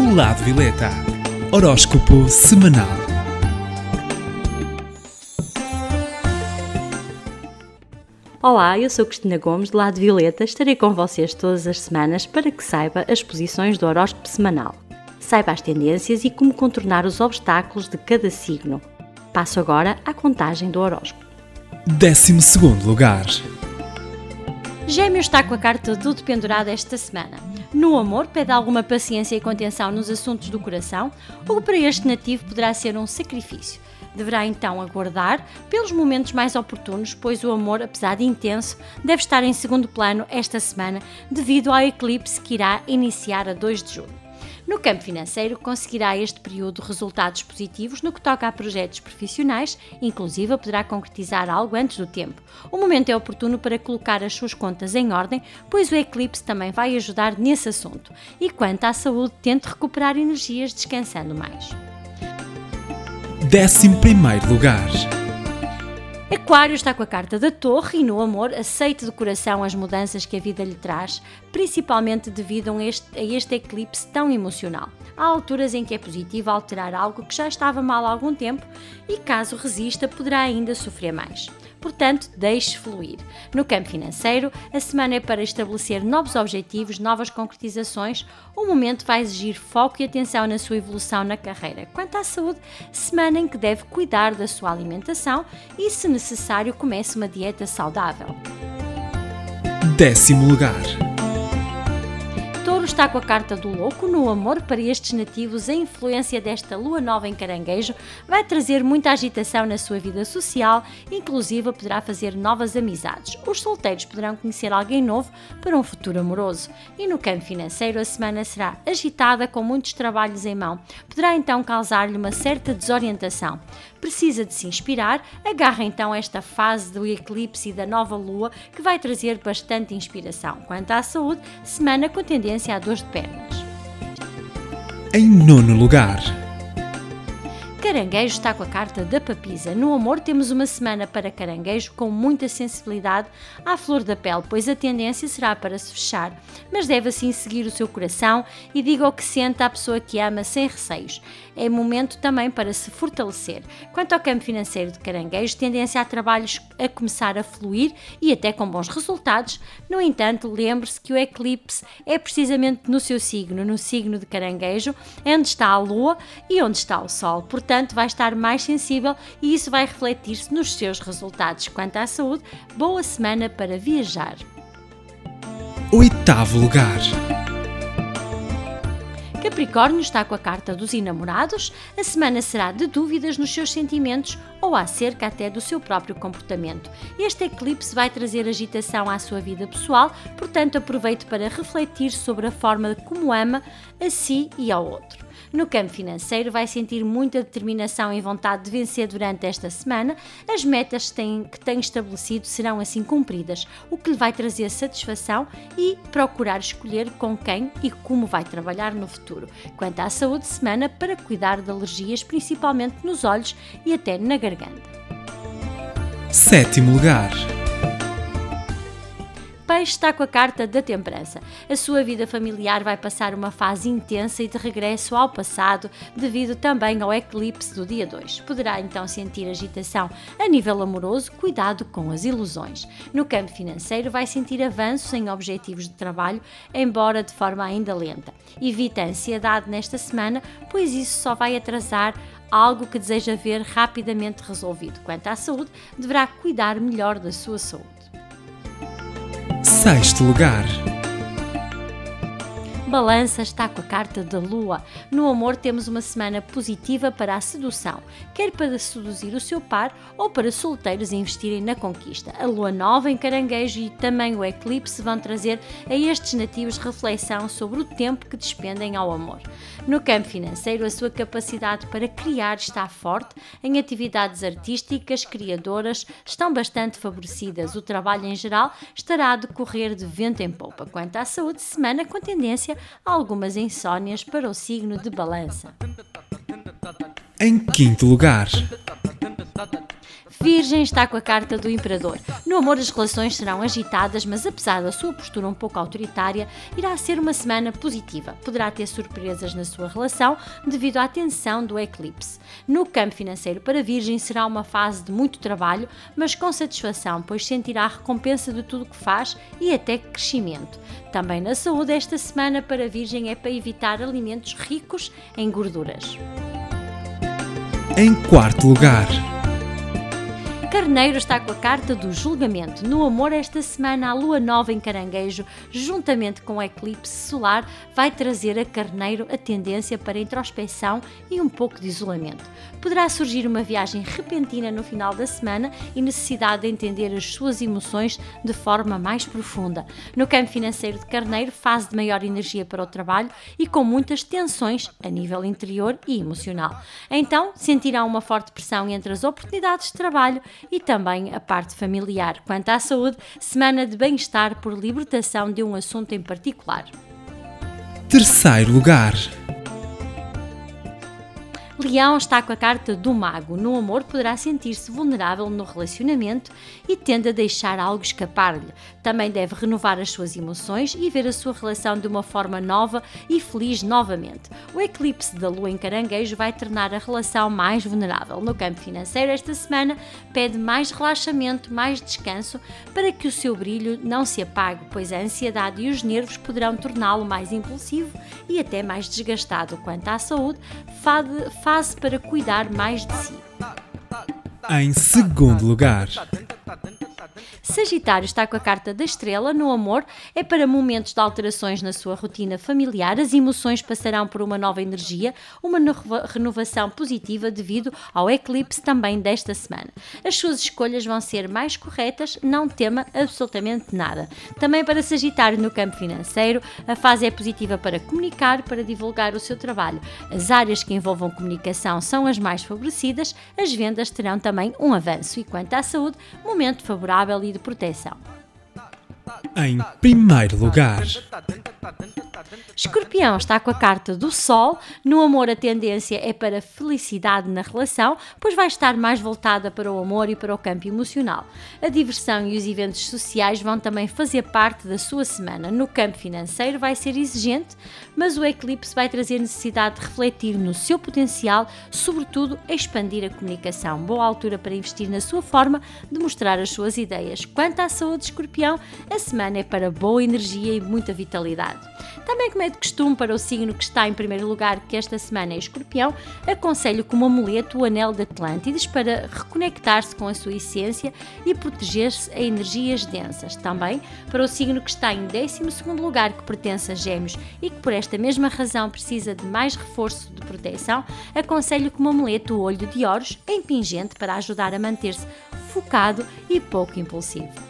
O Lado Violeta. Horóscopo semanal. Olá, eu sou Cristina Gomes, do Lado Violeta. Estarei com vocês todas as semanas para que saiba as posições do horóscopo semanal. Saiba as tendências e como contornar os obstáculos de cada signo. Passo agora à contagem do horóscopo. 12 segundo lugar. Gêmeos está com a carta do dependurado esta semana. No amor, pede alguma paciência e contenção nos assuntos do coração, o que para este nativo poderá ser um sacrifício. Deverá então aguardar pelos momentos mais oportunos, pois o amor, apesar de intenso, deve estar em segundo plano esta semana devido ao eclipse que irá iniciar a 2 de julho. No campo financeiro, conseguirá este período resultados positivos no que toca a projetos profissionais, inclusive poderá concretizar algo antes do tempo. O momento é oportuno para colocar as suas contas em ordem, pois o eclipse também vai ajudar nesse assunto. E quanto à saúde, tente recuperar energias descansando mais. 11 primeiro lugar. Aquário está com a carta da Torre e no amor aceite de coração as mudanças que a vida lhe traz, principalmente devido a este, a este eclipse tão emocional. Há alturas em que é positivo alterar algo que já estava mal há algum tempo e, caso resista, poderá ainda sofrer mais portanto, deixe fluir. No campo financeiro, a semana é para estabelecer novos objetivos, novas concretizações. O momento vai exigir foco e atenção na sua evolução na carreira. Quanto à saúde, semana em que deve cuidar da sua alimentação e, se necessário, comece uma dieta saudável. Décimo lugar. Está com a carta do louco no amor para estes nativos. A influência desta lua nova em caranguejo vai trazer muita agitação na sua vida social, inclusive poderá fazer novas amizades. Os solteiros poderão conhecer alguém novo para um futuro amoroso. E no campo financeiro, a semana será agitada com muitos trabalhos em mão. Poderá então causar-lhe uma certa desorientação precisa de se inspirar, agarra então esta fase do eclipse e da nova lua que vai trazer bastante inspiração. Quanto à saúde, semana com tendência a dores de pernas. Em nono lugar. Caranguejo está com a carta da papisa. No amor, temos uma semana para caranguejo com muita sensibilidade à flor da pele, pois a tendência será para se fechar, mas deve assim seguir o seu coração e diga o que sente à pessoa que ama sem receios. É momento também para se fortalecer. Quanto ao campo financeiro de caranguejo, tendência a trabalhos a começar a fluir e até com bons resultados. No entanto, lembre-se que o eclipse é precisamente no seu signo, no signo de caranguejo, onde está a lua e onde está o sol. Portanto, portanto, vai estar mais sensível e isso vai refletir-se nos seus resultados. Quanto à saúde, boa semana para viajar. Oitavo lugar. Capricórnio está com a carta dos enamorados. A semana será de dúvidas nos seus sentimentos ou acerca até do seu próprio comportamento. Este eclipse vai trazer agitação à sua vida pessoal, portanto, aproveite para refletir sobre a forma como ama a si e ao outro. No campo financeiro, vai sentir muita determinação e vontade de vencer durante esta semana. As metas que tem, estabelecido serão assim cumpridas, o que lhe vai trazer satisfação e procurar escolher com quem e como vai trabalhar no futuro. Quanto à saúde, semana para cuidar de alergias, principalmente nos olhos e até na garganta. Sétimo lugar. Peixe está com a carta da temperança. A sua vida familiar vai passar uma fase intensa e de regresso ao passado, devido também ao eclipse do dia 2. Poderá então sentir agitação a nível amoroso, cuidado com as ilusões. No campo financeiro, vai sentir avanços em objetivos de trabalho, embora de forma ainda lenta. Evita a ansiedade nesta semana, pois isso só vai atrasar algo que deseja ver rapidamente resolvido. Quanto à saúde, deverá cuidar melhor da sua saúde. Sexto lugar. Balança está com a carta da Lua. No amor, temos uma semana positiva para a sedução, quer para seduzir o seu par ou para solteiros investirem na conquista. A Lua nova em Caranguejo e também o eclipse vão trazer a estes nativos reflexão sobre o tempo que despendem ao amor. No campo financeiro, a sua capacidade para criar está forte, em atividades artísticas, criadoras estão bastante favorecidas. O trabalho em geral estará a decorrer de vento em polpa. Quanto à saúde, semana com tendência algumas insónias para o signo de balança. Em quinto lugar. Virgem está com a carta do Imperador. No amor, as relações serão agitadas, mas apesar da sua postura um pouco autoritária, irá ser uma semana positiva. Poderá ter surpresas na sua relação devido à tensão do eclipse. No campo financeiro, para Virgem, será uma fase de muito trabalho, mas com satisfação, pois sentirá a recompensa de tudo o que faz e até crescimento. Também na saúde, esta semana para Virgem é para evitar alimentos ricos em gorduras. Em quarto lugar. Carneiro está com a carta do julgamento. No amor, esta semana, a lua nova em caranguejo, juntamente com o eclipse solar, vai trazer a Carneiro a tendência para introspecção e um pouco de isolamento. Poderá surgir uma viagem repentina no final da semana e necessidade de entender as suas emoções de forma mais profunda. No campo financeiro de Carneiro, fase de maior energia para o trabalho e com muitas tensões a nível interior e emocional. Então, sentirá uma forte pressão entre as oportunidades de trabalho e também a parte familiar. Quanto à saúde, semana de bem-estar por libertação de um assunto em particular. Terceiro lugar. Leão está com a carta do mago. No amor, poderá sentir-se vulnerável no relacionamento e tende a deixar algo escapar-lhe. Também deve renovar as suas emoções e ver a sua relação de uma forma nova e feliz novamente. O eclipse da lua em caranguejo vai tornar a relação mais vulnerável. No campo financeiro, esta semana pede mais relaxamento, mais descanso para que o seu brilho não se apague, pois a ansiedade e os nervos poderão torná-lo mais impulsivo e até mais desgastado. Quanto à saúde, fade fase para cuidar mais de si. Em segundo lugar. Sagitário está com a carta da estrela no amor, é para momentos de alterações na sua rotina familiar, as emoções passarão por uma nova energia, uma renovação positiva devido ao eclipse também desta semana. As suas escolhas vão ser mais corretas, não tema absolutamente nada. Também para Sagitário no campo financeiro, a fase é positiva para comunicar, para divulgar o seu trabalho. As áreas que envolvam comunicação são as mais favorecidas, as vendas terão também um avanço e quanto à saúde, momento favorável e de proteção. Em primeiro lugar. Escorpião está com a carta do Sol. No amor, a tendência é para felicidade na relação, pois vai estar mais voltada para o amor e para o campo emocional. A diversão e os eventos sociais vão também fazer parte da sua semana. No campo financeiro, vai ser exigente, mas o eclipse vai trazer necessidade de refletir no seu potencial, sobretudo expandir a comunicação. Boa altura para investir na sua forma de mostrar as suas ideias. Quanto à saúde, Escorpião, a semana é para boa energia e muita vitalidade. Também, como é de costume para o signo que está em primeiro lugar, que esta semana é escorpião, aconselho como amuleto o anel de Atlântides para reconectar-se com a sua essência e proteger-se a energias densas. Também, para o signo que está em 12 lugar, que pertence a Gêmeos e que por esta mesma razão precisa de mais reforço de proteção, aconselho como amuleto o olho de Horus em pingente para ajudar a manter-se focado e pouco impulsivo.